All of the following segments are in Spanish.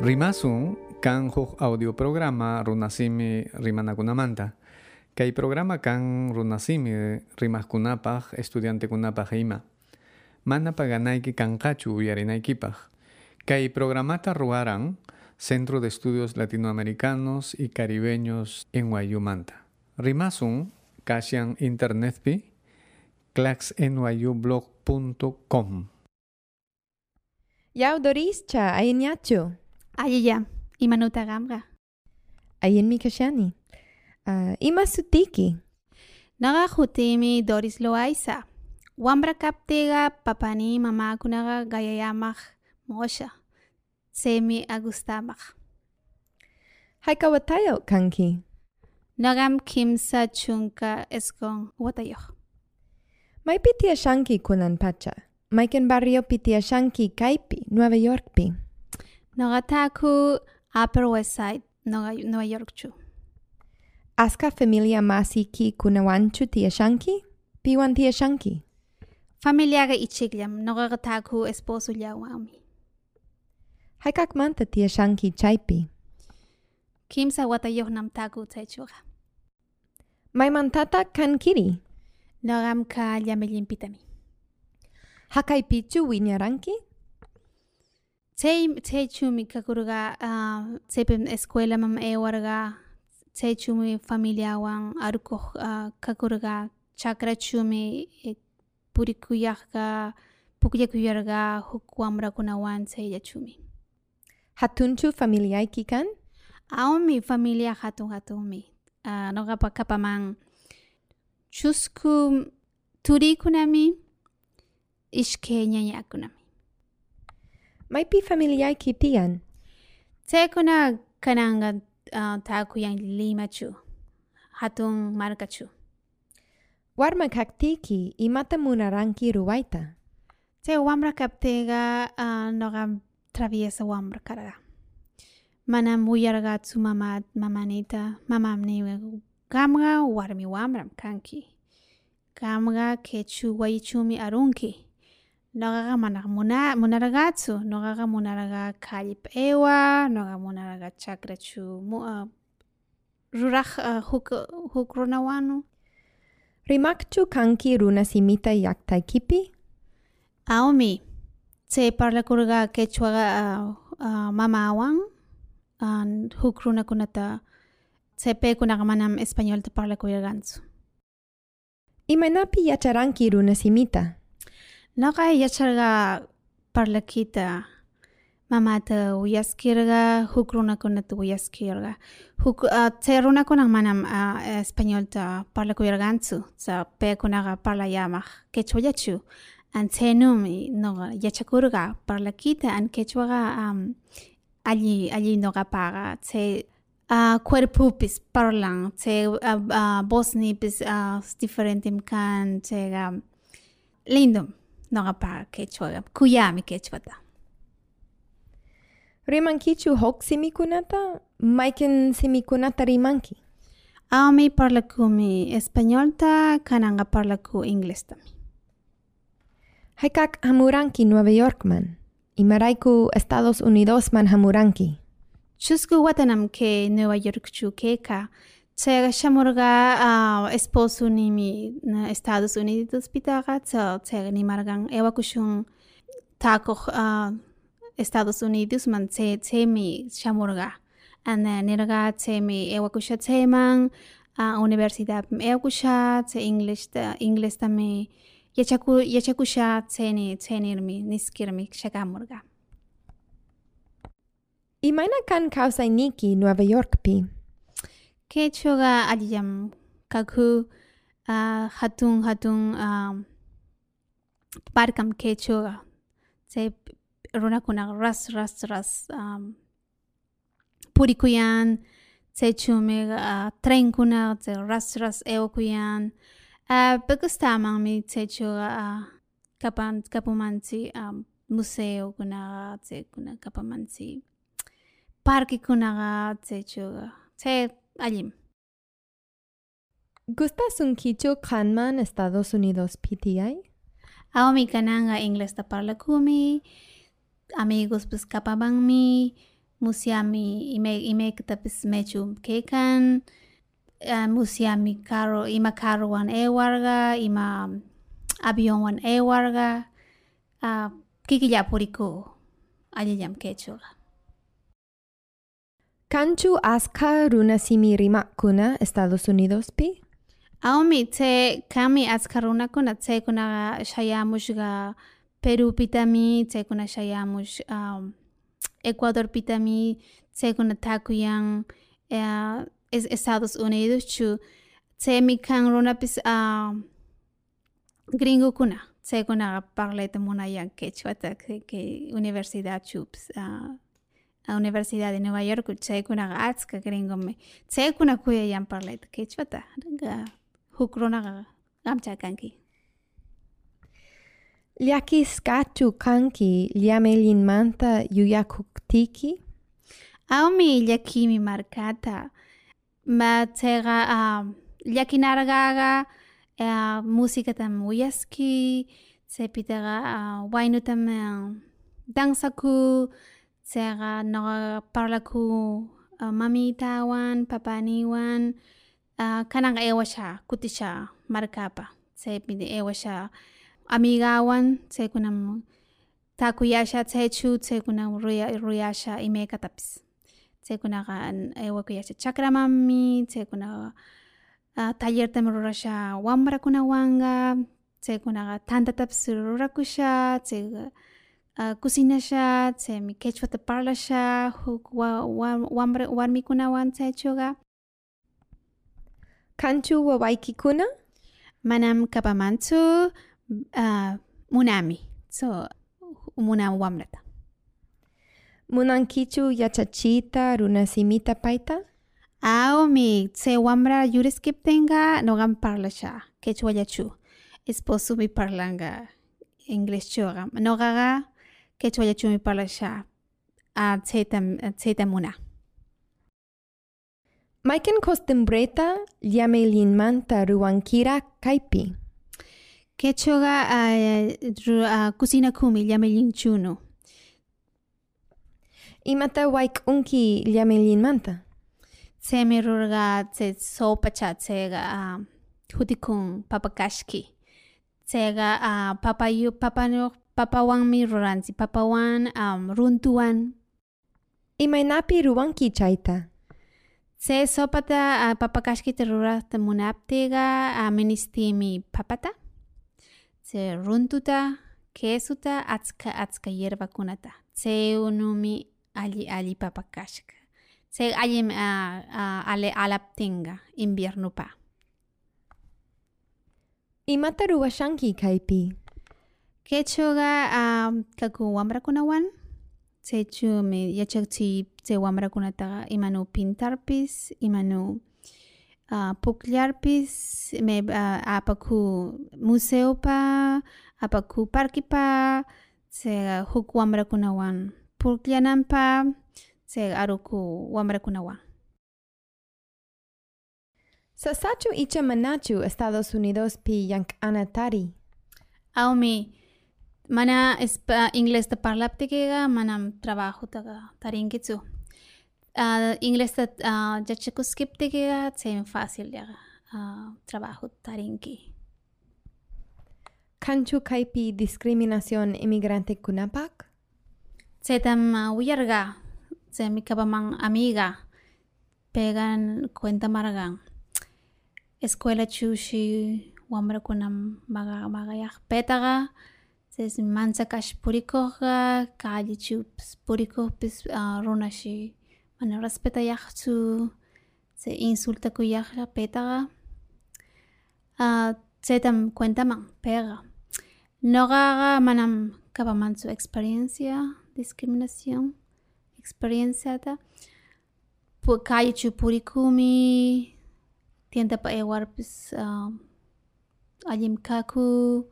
Rimasun kan audio programa runasimi rimanakunamanta. Kay programa kan runasimi rimaskunapaj estudiantekunapaj ima. Mana paganayki kanqachu uyarinaykipaj. Kay programata ruaran Centro de Estudios Latinoamericanos y Caribeños en Wayumanta. Rimasun kasyan internetpi claxnyublog.com. Yau Doris cha ayin yacho. Ayaya, imanuta gamga. Ayin mi kashani. Uh, ima sutiki. Naga jutimi Doris Loaiza. Wambra kaptega papani mama kunaga gayayamak mosha. Semi agustamak. Haikawatayo kanki. Nagam kimsa chunka eskong watayo. May pitia shanki kunan pacha. May ken barrio pitia shanki kaipi, Nueva York Noga taku Upper West Side, Noga, Nueva York chu. Aska familia masiki kunawanchu tia shanki? Piwan tia shanki? Familia ga ichigliam, noga taku esposo lia. Haikak manta tia shanki chaipi? Kimsa wata yohnam taku tsechuga. Mai mantata kan kiri? Noga mka liamelin pitami. Hakai pichu winyaranki? Tsay chumi kakuruga uh, tsepem escuela mam ewarga tsay chumi familia wan aruko uh, kakuruga chakra chumi eh, purikuyarga pukyakuyarga huk chumi. Hatunchu familiaiki kan? Aún mi familia hatun hatun mi. Uh, Nogapa kapaman chusku turikunami ishke ñañakunami. Maypi familiaiki tian? Tsekuna kananga uh, takuyang lima chu. Hatun marka chu. Warma kaktiki imata munaranki ruwaita. Tse wamra kaptega uh, noga traviesa wamra karaga. Mana muyarga tsu mama mamanita mamamni gamga warmi wamram kanki. Gamga kechu waichumi arunki. Nogaga mana muna munaragatsu, nogaga munaraga kalip ewa, noga munaraga chakra chu mu uh, ruraj huk huk runawanu. Rimakchu kanki runa simita yaktaikipi? Aomi, tse parla kurga quechua uh, uh, mamawan, huk runa kunata tse pe kunaga manam español te parla kurgansu. Imanapi yacharanki runa simita? Noga yacharga parla kita mamata uyaskirga huk runa kunata uyaskirga. Huk uh, tse runa kunang manam uh, español ta parla kurgansu, sa pe kunaga parla yamach quechua yachu. an tenum no yachakurga parla kita an quechua um, allí allí no paga. Te uh, cuerpo pis parlan. Te uh, uh, bosni pis uh, diferente kan. Te um, lindo no paga quechua kuyami quechua ta Rimankichu hok simikunata? Maiken simikunata rimanki? Ami parla ku mi español ta kananga parla ku inglés tami. Haikak hamuranki Nueva York man. Imaraiku Estados Unidos man hamuranki. Chusku watanam ke Nueva York chu keka. Chega esposo nimi na Estados Unidos pitaga chega ni margan ewa kushun tako Estados Unidos man che chemi shamurga ana nerga chemi ewa kusha cheman universidad ewa kusha che English English tame yachaku yachakusha cheni chenirmi niskirmi shagamurga Imana kan kausa Niki Nueva York pi. Kechuga aliyam kaku hatun hatun um, barkam kechuga. Tse runa kuna ras ras ras um, purikuyan tse chume uh, tren kuna tse ras ras eokuyan. Uh, Pagkastamang mi tsecho uh, kapan kapamansi um, museo kuna tse kuna kapamansi parque kuna tsecho tse alim. ¿Gustas un kicho kanman Estados Unidos PTI? Ako mi kananga English ta parla kumi, amigos pues kapabang mi, musyami ime imektapis mechu kekan. Uh, musyami karo ima karowan ewarga ima avionwan ewarga. Uh, kikillapuriku allillam kechuga Kanchu aska runasimi rimakuna Estados Unidos pi? Awmi tse kami aska runakuna tsekuna shayamushga Peru pitami tsekuna shayamush um, Ecuador pitami tsekuna takuyan uh, es Estados Unidos chu tsemi kan runapis uh, gringo kuna tsekuna parlaita munayan quechua ke, ke universidad chups uh, a Universidad de Nueva York tsekuna atska gringo me tsekuna kuya yan parlaita quechua ta ga hukrona gamcha kanki. Llakis kachu kanki llamelin manta yuyakuktiki? Awmi llakimi markata. Ma tsega uh, llakinargaga uh, música tam uyaski tsepitaga uh, wainu tam uh, dansaku seka nakgaparlaku ah, mamiytawan, papaniwan ah, kananka aywasha kutisha markapa, chaypi aywasha amigawan chaykunamun takuyasha chaychaw chaykunawan ruyasha imaykatapis chaykunaqa aywakuyasha chakramami chaykunaqa ah, tallertami rurasha wambrakunawanka chaykunaqa tantatapis rurakusha chay kusinasha tsemi quechuata parlasha huk wa, wa, wambra, warmikunawan tsechuqa Kanchu wawaykikuna? manam kapamanchu uh, munami. So munam wamrata Munankichu yachachita runasimita paita? Aw mi tse wamra yuriskiptenga nogan parlasha quechua yachu esposo mi parlanga inglés chuga nogaga a tsetam tsetamuna Maiken costumbreta llamelin manta ruankira kaipi? ru, uh, kusina kumi llamelin chuno Imata waik unki llamelin manta? tsemi rurga tse sopa uh, hutikun papakashki tsega uh, papayu papano papawan mi ruransi papawan um, runtuan Imainapi ruanki chaita? tse sopata uh, papakashki te rurata munaptega uh, ministimi papata. Tse runtuta kesuta atska atska yerbakunata tse unumi ali ali papakashka tse allim uh, uh, ale alaptinga invierno pa. Imata ruwashanki kaipi? Quechuga um, kaku wamrakunawan tsechu me yachakchi tse wamrakunataqa imanu pintarpis imanu uh, pukllarpis me uh, apaku museopa apaku parkipa tse huk wamrakunawan pukllananpa tse aruku wamrakunawan Sasachu icha manachu Estados Unidos pi yank anatari? Awmi mana inglés ta parlaptikega manam trabajo taga tarinkitsu. Uh, inglés ta uh, jachakuskiptikega tsen fácil ya uh, trabajo tarinki. Kanchu kaipi discriminación inmigrante kunapak? Tsetam uh, uyarga tse mi amiga pegan cuenta margan. Escuela chushi wamra kunam maga magayak petaga purikoga kali chups puriko pis uh, runashi. Mana respeta yakchu se insulta ku yakra petaga uh, man pega. Nogaga manam kapaman experiencia discriminación experiencia ta. Pu purikumi tienda pa ewar pis uh, alim kaku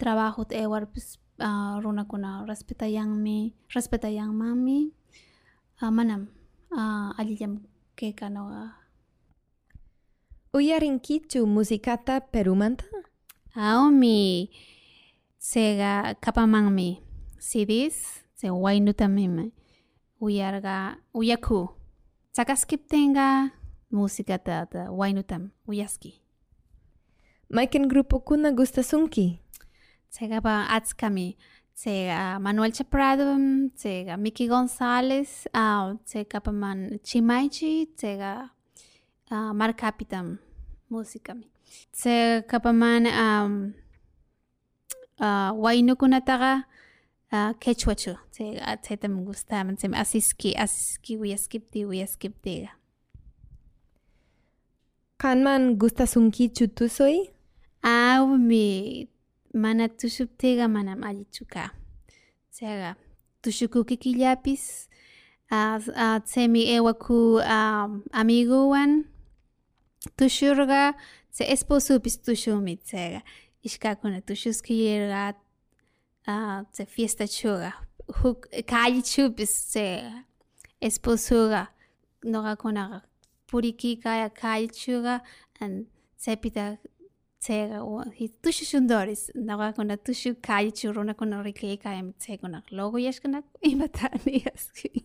trabajo te ewar pis uh, runa kuna respeta yang mi respeta yang mami uh, manam uh, aliyam ke kano Uyarinkichu musikata perumanta? Ao mi sega kapamang mi CDs se wainu tamim uyarga uyaku. Sakaskiptinga música ta ta wainutam uyaski. Maiken grupo kuna gustasunki? Tsega pa atskami. Tsega Manuel Chaprado, tsega Miki González, tsega pa man Chimaichi, tsega uh, Mar Capitam música mi. Tsega pa man um, uh, wainukunataga uh, quechuachu. Tsega tseta me gusta, tsega asiski, asiski uyaskipti, uyaskiptiga. Kanman gustasunki chutusoi? Au mi mana tushuptega manam allichuka. Tsega tushuku kikillapis uh, uh, ewaku um, amiguwan tushurga tse esposupis tushumi tsega ishkakuna tushuskiyerga uh, tse fiesta chuga huk kallichupis tse esposuga noqakunaqa purikikaya kallichuga an tsepita tsega o hi tushushundoris noqakuna tushu kallichu runakuna rikikaya tsekuna logo yashkana imatani yaski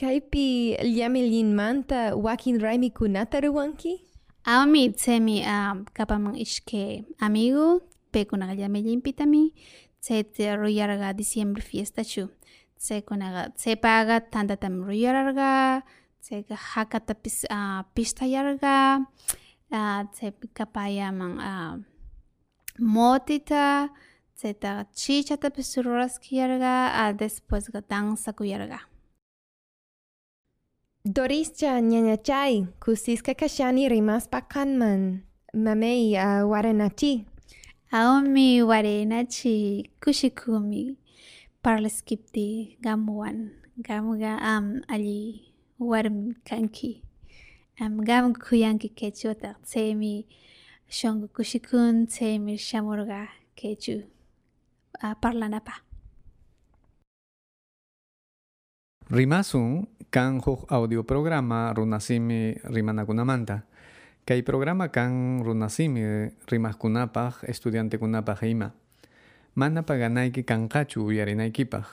Kaipi llamelin manta wakin raimi kunata ruwanki? Aumi tsemi um, kapamang ishke amigo pekunaqa llamellinpitami tsete ruyarqa diciembre fiesta chu tsaiga haka ah, ah, ah, ta pis a pis yarga a tsai kapaya mang motita, moti ta tsai ta chi cha ta yarga a despues ga tang sa ku yarga. Doris cha nyanya chai kusis ka kashani rimas pa kan man mamai a ware na chi a omi ware na chi kushi kumi. Parles gamuan gamuga am ali warm kanki am gam kuyanki kechuta tsemi shongu kushikun tsemi shamurga kechu uh, parlanapa Rimasun kan huk audio programa runasimi rimanakunamanta. Kay programa kan runasimi rimaskunapaj estudiantekunapaj ima. Mana paganayki kanqachu uyarinaykipaj.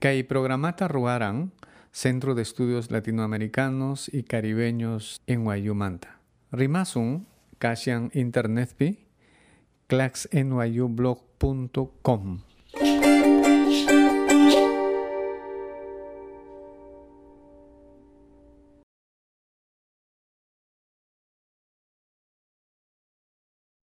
Kay programata ruaran Centro de Estudios Latinoamericanos y Caribeños en Wayumanta. Rimasun kashan internetpi claxnyublog.com